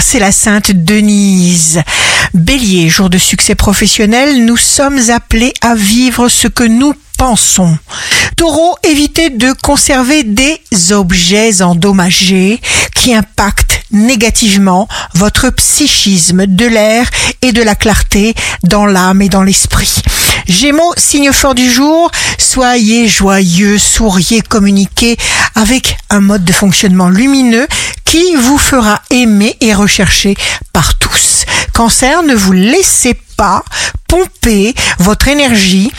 c'est la Sainte Denise. Bélier, jour de succès professionnel, nous sommes appelés à vivre ce que nous pensons. Taureau, évitez de conserver des objets endommagés qui impactent négativement votre psychisme, de l'air et de la clarté dans l'âme et dans l'esprit. Gémeaux, signe fort du jour, soyez joyeux, souriez, communiquez avec un mode de fonctionnement lumineux qui vous fera aimer et rechercher par tous. Cancer, ne vous laissez pas pomper votre énergie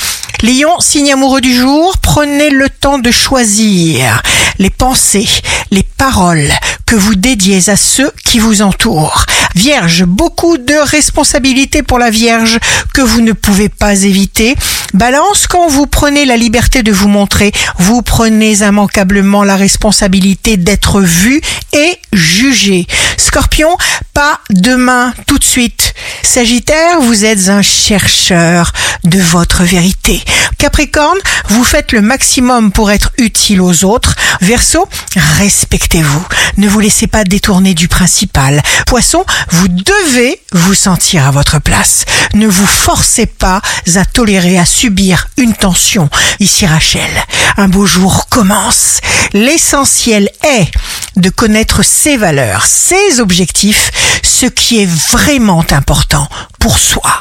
Lion, signe amoureux du jour, prenez le temps de choisir les pensées, les paroles que vous dédiez à ceux qui vous entourent. Vierge, beaucoup de responsabilités pour la Vierge que vous ne pouvez pas éviter. Balance, quand vous prenez la liberté de vous montrer, vous prenez immanquablement la responsabilité d'être vu et jugé. Scorpion, pas demain, tout de suite. Sagittaire, vous êtes un chercheur de votre vérité. Capricorne, vous faites le maximum pour être utile aux autres. Verseau, respectez-vous. Ne vous laissez pas détourner du principal. Poisson, vous devez vous sentir à votre place. Ne vous forcez pas à tolérer, à subir une tension. Ici Rachel, un beau jour commence. L'essentiel est de connaître ses valeurs, ses objectifs, ce qui est vraiment important pour soi.